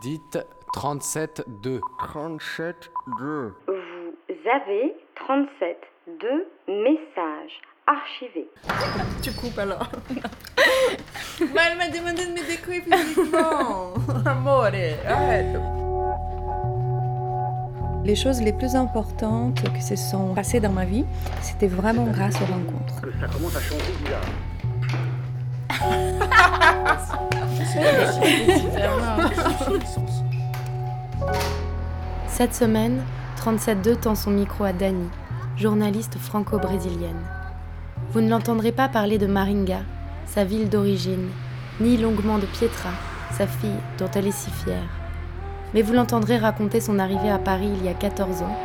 Dites 37-2. 37-2. Vous avez 37 messages archivés. Tu coupes alors. Mais elle m'a demandé de me décrire physiquement. Amore, arrête. Les choses les plus importantes qui se sont passées dans ma vie, c'était vraiment grâce aux rencontres. Que ça commence à changer bizarre. Cette semaine, 37.2 tend son micro à Dani, journaliste franco-brésilienne. Vous ne l'entendrez pas parler de Maringa, sa ville d'origine, ni longuement de Pietra, sa fille dont elle est si fière. Mais vous l'entendrez raconter son arrivée à Paris il y a 14 ans,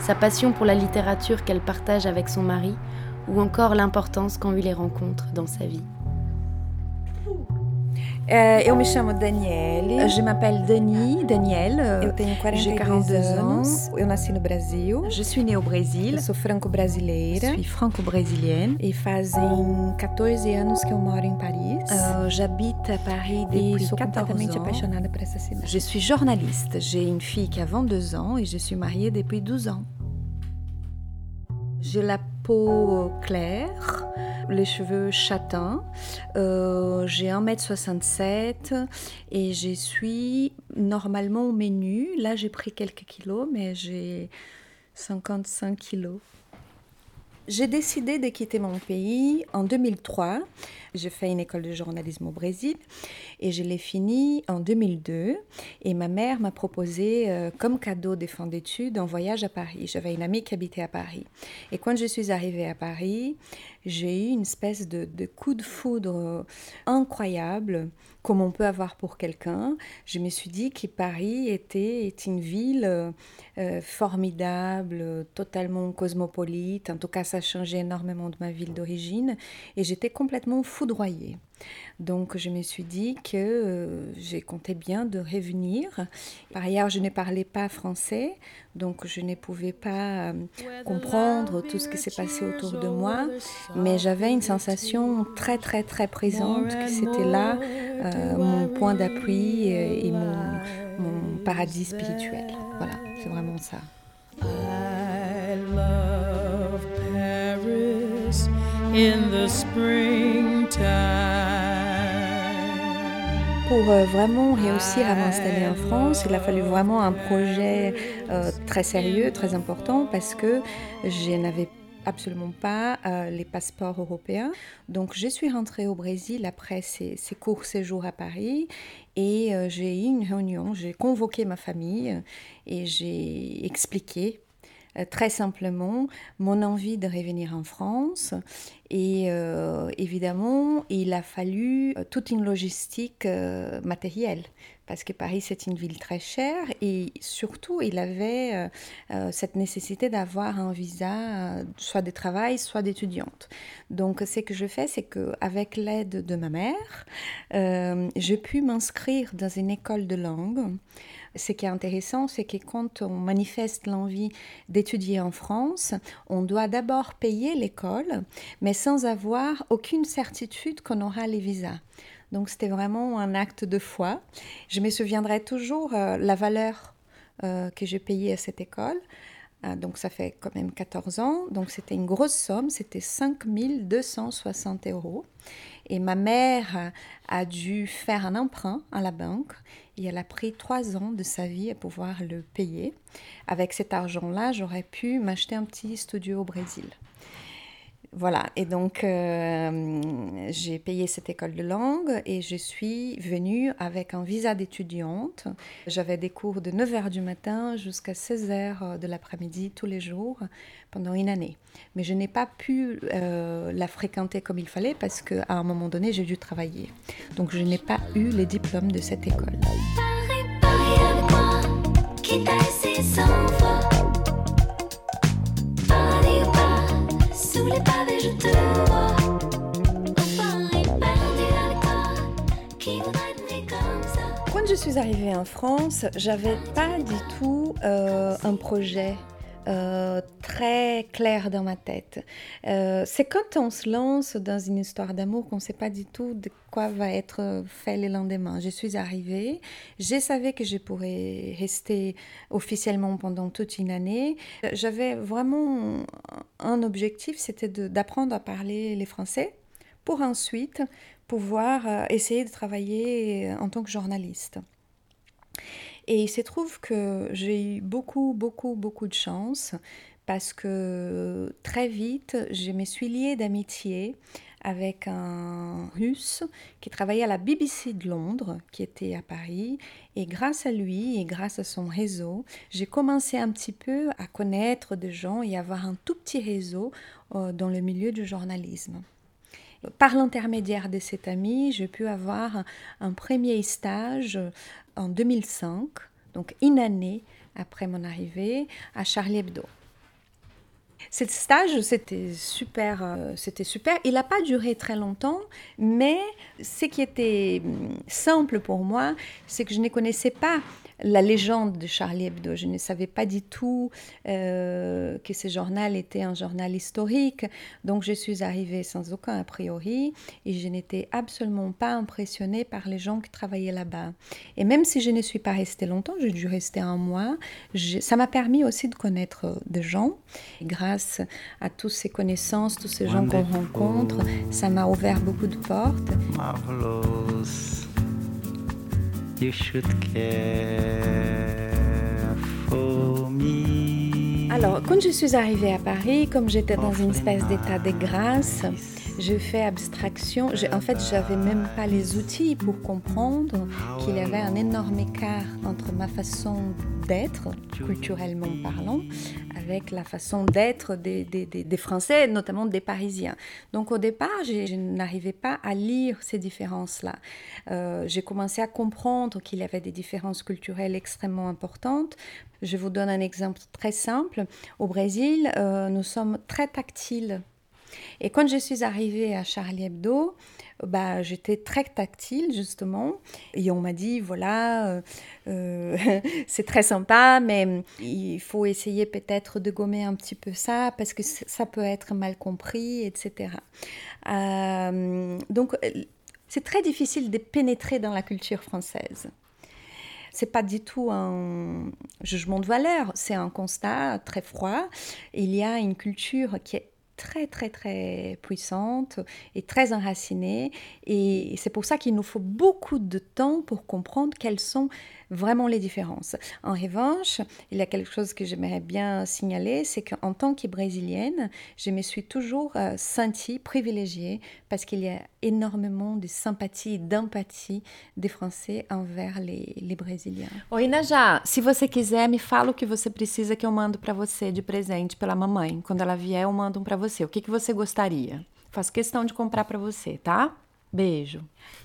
sa passion pour la littérature qu'elle partage avec son mari, ou encore l'importance qu'ont eu les rencontres dans sa vie. Euh, eu me chamo Daniele. Je m'appelle Dani, Daniel. Eu tenho J'ai 42 42 ans. Eu nasci no Brasil. Je suis née au Brésil. Eu sou franco-brasileira. Je suis franco-brésilienne. E fazem 14 anos que eu moro em Paris. Euh, J'habite à Paris e depuis sou 14 completamente ans. apaixonada por essa cidade. Je suis journaliste. J'ai une fille qui a 22 ans et je suis mariée depuis 12 ans. J'ai la peau claire, les cheveux châtains. Euh, j'ai 1m67 et je suis normalement au menu. Là, j'ai pris quelques kilos, mais j'ai 55 kilos. J'ai décidé de quitter mon pays en 2003. J'ai fait une école de journalisme au Brésil et je l'ai fini en 2002. Et ma mère m'a proposé euh, comme cadeau des fonds d'études un voyage à Paris. J'avais une amie qui habitait à Paris. Et quand je suis arrivée à Paris, j'ai eu une espèce de, coup de foudre euh, incroyable, comme on peut avoir pour quelqu'un. Je me suis dit que Paris était, une ville euh, formidable, totalement cosmopolite. En tout cas, ça changé énormément de ma ville d'origine. Et j'étais complètement foudroyée. Donc, je me suis dit que euh, j'ai compté bien de revenir. Par ailleurs, je ne parlais pas français, donc je ne pouvais pas euh, comprendre tout ce qui s'est passé autour de moi. Mais j'avais une sensation très, très, très présente que c'était là euh, mon point d'appui et, mon paradis spirituel. Voilà, c'est vraiment ça. Pour euh, vraiment réussir à m'installer en France, il a fallu vraiment un projet euh, très sérieux, très important, parce que je n'avais absolument pas euh, les passeports européens. Donc je suis rentrée au Brésil après ces, courts séjours à Paris et j'ai eu une réunion, j'ai convoqué ma famille et j'ai expliqué très simplement mon envie de revenir en France. Et euh, évidemment, il a fallu euh, toute une logistique euh, matérielle, parce que Paris, c'est une ville très chère, et surtout, il avait euh, euh, cette nécessité d'avoir un visa, euh, soit de travail, soit d'étudiante. Donc, ce que je fais, c'est qu'avec l'aide de ma mère, euh, j'ai pu m'inscrire dans une école de langue. Ce qui est intéressant, c'est que quand on manifeste l'envie d'étudier en France, on doit d'abord payer l'école, mais sans avoir aucune certitude qu'on aura les visas. Donc c'était vraiment un acte de foi. Je me souviendrai toujours euh, la valeur euh, que j'ai payée à cette école. Euh, donc ça fait quand même 14 ans. Donc c'était une grosse somme, c'était 5 260 euros. Et ma mère a dû faire un emprunt à la banque et elle a pris trois ans de sa vie à pouvoir le payer. Avec cet argent-là, j'aurais pu m'acheter un petit studio au Brésil. Voilà, et donc euh, j'ai payé cette école de langue et je suis venue avec un visa d'étudiante. J'avais des cours de 9h du matin jusqu'à 16h de l'après-midi tous les jours pendant une année. Mais je n'ai pas pu euh, la fréquenter comme il fallait parce qu'à un moment donné, j'ai dû travailler. Donc je n'ai pas eu les diplômes de cette école. Quand je suis arrivée en France, j'avais pas du tout euh, un projet euh, très clair dans ma tête. Euh, c'est quand on se lance dans une histoire d'amour qu'on ne sait pas du tout de quoi va être fait le lendemain. Je suis arrivée, je savais que je pourrais rester officiellement pendant toute une année. J'avais vraiment un objectif, c'était d'apprendre à parler les français pour ensuite pouvoir euh, essayer de travailler en tant que journaliste. Et il se trouve que j'ai eu beaucoup, beaucoup, beaucoup de chance parce que très vite, je me suis liée d'amitié avec un russe qui travaillait à la BBC de Londres, qui était à Paris. Et grâce à lui et grâce à son réseau, j'ai commencé un petit peu à connaître des gens et avoir un tout petit réseau euh, dans le milieu du journalisme. Par l'intermédiaire de cet ami, j'ai pu avoir un, premier stage en 2005, donc une année après mon arrivée, à Charlie Hebdo. Ce stage, c'était super, euh, c'était super. Il n'a pas duré très longtemps, mais ce qui était hum, simple pour moi, c'est que je ne connaissais pas la légende de Charlie Hebdo. Je ne savais pas du tout euh, que ce journal était un journal historique. Donc je suis arrivée sans aucun a priori et je n'étais absolument pas impressionnée par les gens qui travaillaient là-bas. Et même si je ne suis pas restée longtemps, j'ai dû rester un mois, ça m'a permis aussi de connaître des gens. grâce à toutes ces connaissances, tous ces gens qu'on rencontre, ça m'a ouvert beaucoup de portes. Marvelous. You should care for me. Alors, quand je suis arrivée à Paris, comme j'étais dans une espèce d'état de grâce, je fais abstraction. en fait, j'avais même pas les outils pour comprendre qu'il y avait un énorme écart entre ma façon d'être, culturellement parlant, la façon d'être des, Français, notamment des Parisiens. Donc au départ, je, n'arrivais pas à lire ces différences-là. Euh, j'ai commencé à comprendre qu'il y avait des différences culturelles extrêmement importantes. Je vous donne un exemple très simple. Au Brésil, euh, nous sommes très tactiles. Et quand je suis arrivée à Charlie Hebdo, bah, j'étais très tactile justement. Et on m'a dit voilà euh, euh, c'est très sympa mais il faut essayer peut-être de gommer un petit peu ça parce que ça peut être mal compris etc euh, donc c'est très difficile de pénétrer dans la culture française. C'est pas du tout un jugement de valeur, c'est un constat très froid. Il y a une culture qui est très très très puissante et très enracinée. Et c'est pour ça qu'il nous faut beaucoup de temps pour comprendre quelles sont vraiment les différences. En revanche, il y a quelque chose que j'aimerais bien signaler, c'est qu'en tant que brésilienne, je me suis toujours euh, sentie privilégiée parce qu'il y a énormément de sympathie d'empathie des Français envers les, les Brésiliens. Oi, Najá, se você quiser, me fala o que você precisa que eu mando para você de presente pela mamãe. Quando ela vier, eu mando um para você. O que, que você gostaria? Faço questão de comprar para você, tá?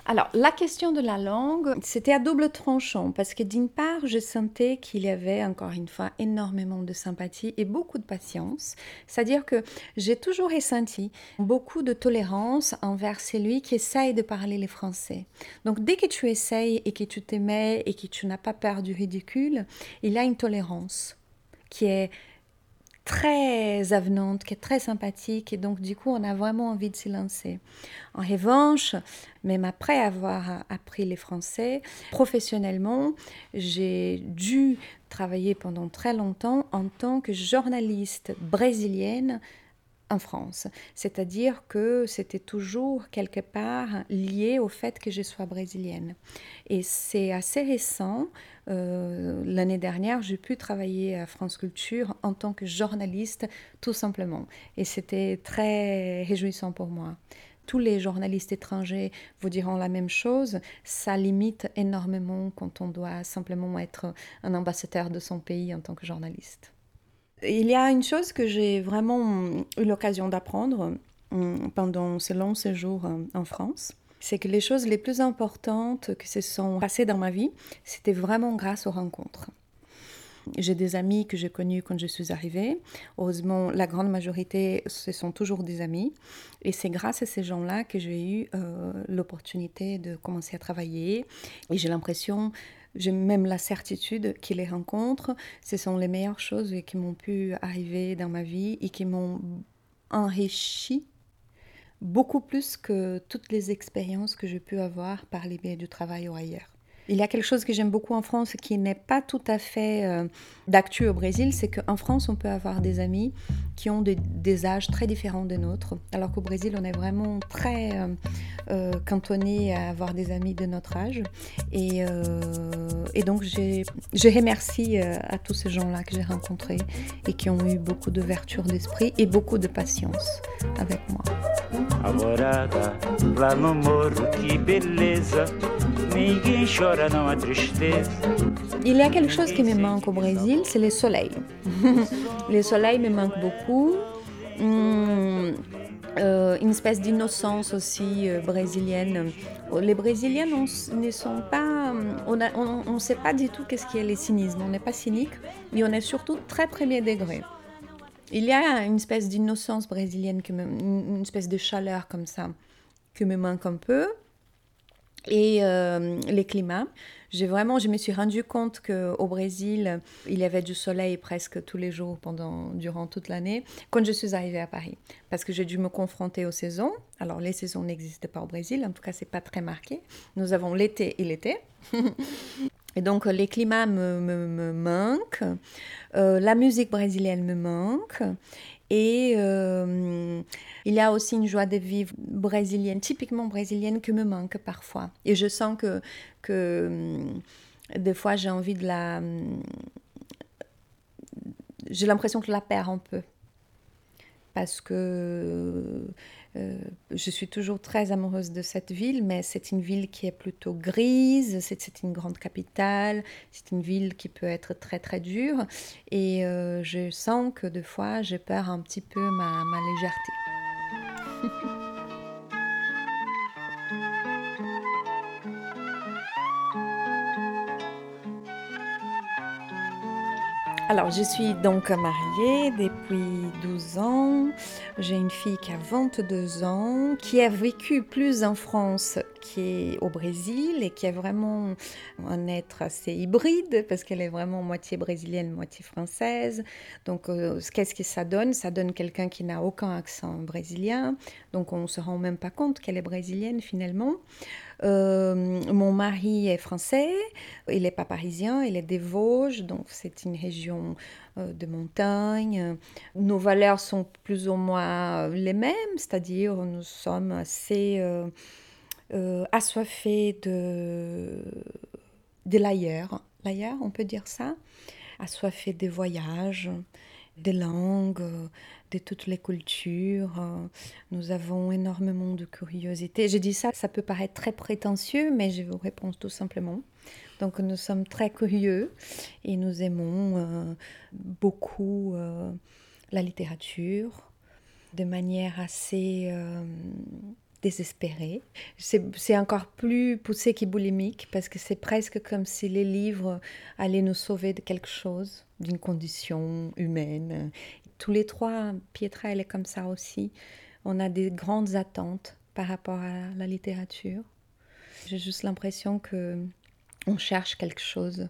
Alors, la question de la langue, c'était à double tranchant parce que d'une part, je sentais qu'il y avait encore une fois énormément de sympathie et beaucoup de patience. C'est-à-dire que j'ai toujours ressenti beaucoup de tolérance envers celui qui essaye de parler les français. Donc, dès que tu essayes et que tu t'aimais et que tu n'as pas peur du ridicule, il y a une tolérance qui est très avenante, qui est très sympathique et donc du coup on a vraiment envie de s'y lancer. En revanche, même après avoir appris les français, professionnellement, j'ai dû travailler pendant très longtemps en tant que journaliste brésilienne en France. C'est-à-dire que c'était toujours quelque part lié au fait que je sois brésilienne. Et c'est assez récent. Euh, l'année dernière, j'ai pu travailler à France Culture en tant que journaliste, tout simplement. Et c'était très réjouissant pour moi. Tous les journalistes étrangers vous diront la même chose. Ça limite énormément quand on doit simplement être un ambassadeur de son pays en tant que journaliste. Il y a une chose que j'ai vraiment eu l'occasion d'apprendre hum, pendant ce long séjour en France, c'est que les choses les plus importantes qui se sont passées dans ma vie, c'était vraiment grâce aux rencontres. J'ai des amis que j'ai connus quand je suis arrivée. Heureusement, la grande majorité, ce sont toujours des amis. Et c'est grâce à ces gens-là que j'ai eu euh, l'opportunité de commencer à travailler. Et j'ai l'impression j'ai même la certitude que les rencontres, ce sont les meilleures choses qui m'ont pu arriver dans ma vie et qui m'ont enrichi beaucoup plus que toutes les expériences que j'ai pu avoir par les biais du travail ou ailleurs. Il y a quelque chose que j'aime beaucoup en France qui n'est pas tout à fait euh, d'actu au Brésil, c'est qu'en France, on peut avoir des amis qui ont des, âges très différents des nôtres, alors qu'au Brésil, on est vraiment très euh, euh, cantonné à avoir des amis de notre âge. Et, euh, et donc, je remercie euh, à tous ces gens-là que j'ai rencontrés et qui ont eu beaucoup d'ouverture d'esprit et beaucoup de patience avec moi. Alvorada, lá no que beleza. Ninguém chora. Il y a quelque chose qui me manque au Brésil, c'est le soleil. le soleil me manque beaucoup. Hum, euh, une espèce d'innocence aussi euh, brésilienne. Les Brésiliens on ne sont pas, on ne sait pas du tout qu'est-ce qui est le cynisme. On n'est pas cynique, mais on est surtout très premier degré. Il y a une espèce d'innocence brésilienne, une espèce de chaleur comme ça, que me manque un peu. Et euh, les climats. J'ai vraiment, je me suis rendu compte qu'au Brésil, il y avait du soleil presque tous les jours pendant, durant toute l'année, quand je suis arrivée à Paris. Parce que j'ai dû me confronter aux saisons. Alors, les saisons n'existaient pas au Brésil, en tout cas, c'est pas très marqué. Nous avons l'été et l'été. Et donc, les climats me, me, me manquent. Euh, la musique brésilienne me manque. Et euh, il y a aussi une joie de vivre brésilienne, typiquement brésilienne, qui me manque parfois. Et je sens que, que hum, des fois, j'ai envie de la... hum, J'ai l'impression que je la perds un peu. Parce que euh, je suis toujours très amoureuse de cette ville, mais c'est une ville qui est plutôt grise, c'est une grande capitale, c'est une ville qui peut être très très dure. Et euh, je sens que des fois, je perds un petit peu ma légèreté. Alors, je suis donc mariée depuis 12 ans. J'ai une fille qui a 22 ans, qui a vécu plus en France qu'au Brésil et qui est vraiment un être assez hybride parce qu'elle est vraiment moitié brésilienne, moitié française. Donc, euh, qu'est-ce que ça donne? Ça donne quelqu'un qui n'a aucun accent brésilien. Donc, on ne se rend même pas compte qu'elle est brésilienne finalement. Euh, mon mari est français, il n'est pas parisien, il est des Vosges, donc c'est une région euh, de montagne. Nos valeurs sont plus ou moins les mêmes, c'est-à-dire nous sommes assez euh, assoiffés de, de l'ailleurs, l'ailleurs, on peut dire ça, assoiffés des voyages, des langues, de toutes les cultures. Nous avons énormément de curiosité. Je dis ça, ça peut paraître très prétentieux, mais je vous réponds tout simplement. Donc nous sommes très curieux et nous aimons euh, beaucoup euh, la littérature de manière assez euh, désespérée. C'est encore plus poussé qu'éboulimique parce que c'est presque comme si les livres allaient nous sauver de quelque chose, d'une condition humaine. Tous les trois, Pietra, elle est comme ça aussi. On a des grandes attentes par rapport à la littérature. J'ai juste l'impression que on cherche quelque chose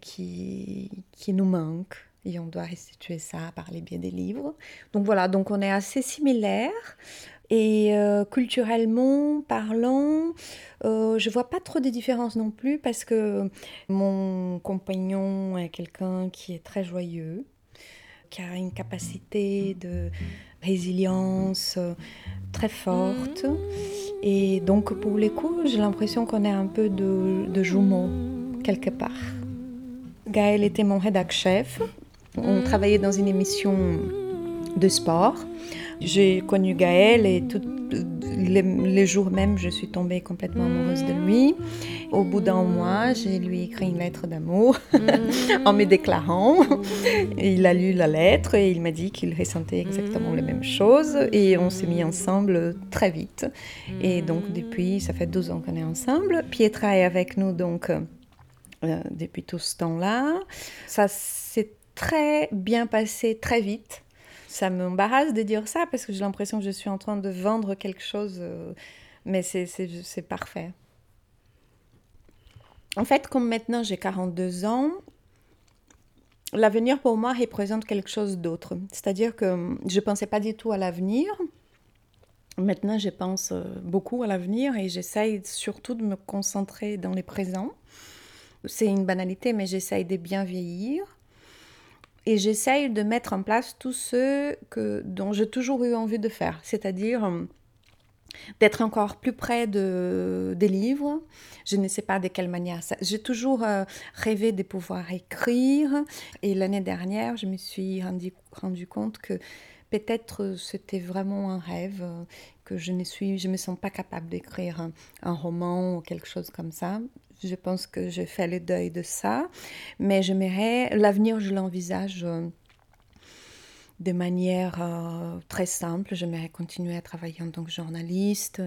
qui, qui nous manque et on doit restituer ça par les biais des livres. Donc voilà, donc on est assez similaires. Et euh, culturellement parlant, euh, je vois pas trop de différences non plus parce que mon compagnon est quelqu'un qui est très joyeux, qui a une capacité de résilience euh, très forte. Et donc pour les coups, j'ai l'impression qu'on est un peu de, de jumeaux quelque part. Gaël était mon rédac chef. On travaillait dans une émission de sport. J'ai connu Gaël et tout, les, les, jours même, je suis tombée complètement amoureuse de lui. Au bout d'un mois, j'ai lui écrit une lettre d'amour en me déclarant. Il a lu la lettre et il m'a dit qu'il ressentait exactement les mêmes choses. Et on s'est mis ensemble très vite. Et donc, depuis, ça fait 12 ans qu'on est ensemble. Pietra est avec nous donc euh, depuis tout ce temps-là. Ça s'est très bien passé très vite. Ça m'embarrasse de dire ça parce que j'ai l'impression que je suis en train de vendre quelque chose, euh, mais c'est parfait. en fait, comme maintenant j'ai 42 ans, l'avenir pour moi représente quelque chose d'autre. C'est-à-dire que je ne pensais pas du tout à l'avenir. Maintenant, je pense euh, beaucoup à l'avenir et j'essaye surtout de me concentrer dans les présents. C'est une banalité, mais j'essaye de bien vieillir. Et j'essaye de mettre en place tout ce que, dont j'ai toujours eu envie de faire, c'est-à-dire euh, d'être encore plus près de, des livres. Je ne sais pas de quelle manière. J'ai toujours euh, rêvé de pouvoir écrire. Et l'année dernière, je me suis rendu, compte que peut-être c'était vraiment un rêve, euh, que je ne suis, je me sens pas capable d'écrire un, roman ou quelque chose comme ça. Je pense que j'ai fait le deuil de ça. Mais j'aimerais, l'avenir, je l'envisage. Euh, de manière euh, très simple. J'aimerais continuer à travailler en tant que journaliste,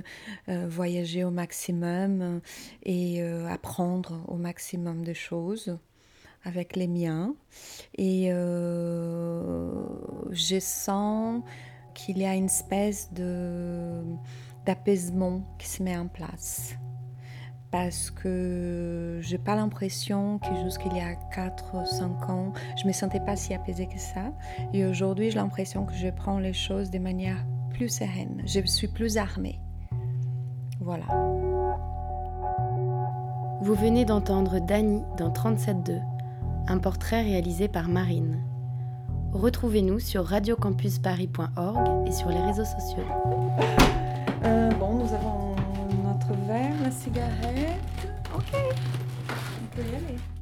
euh, voyager au maximum et apprendre au maximum de choses avec les miens. Et je sens qu'il y a une espèce d'apaisement qui se met en place parce que j'ai pas l'impression que jusqu'il y a 4 ou 5 ans, je me sentais pas si apaisée que ça. Et aujourd'hui, j'ai l'impression que je prends les choses de manière plus sereine. Je suis plus armée. Voilà. Vous venez d'entendre Dani dans 37.2, un portrait réalisé par Marine. Retrouvez-nous sur radiocampusparis.org et sur les réseaux sociaux. outro verme, uma cigarreta. Ok. Então, eu ia ler.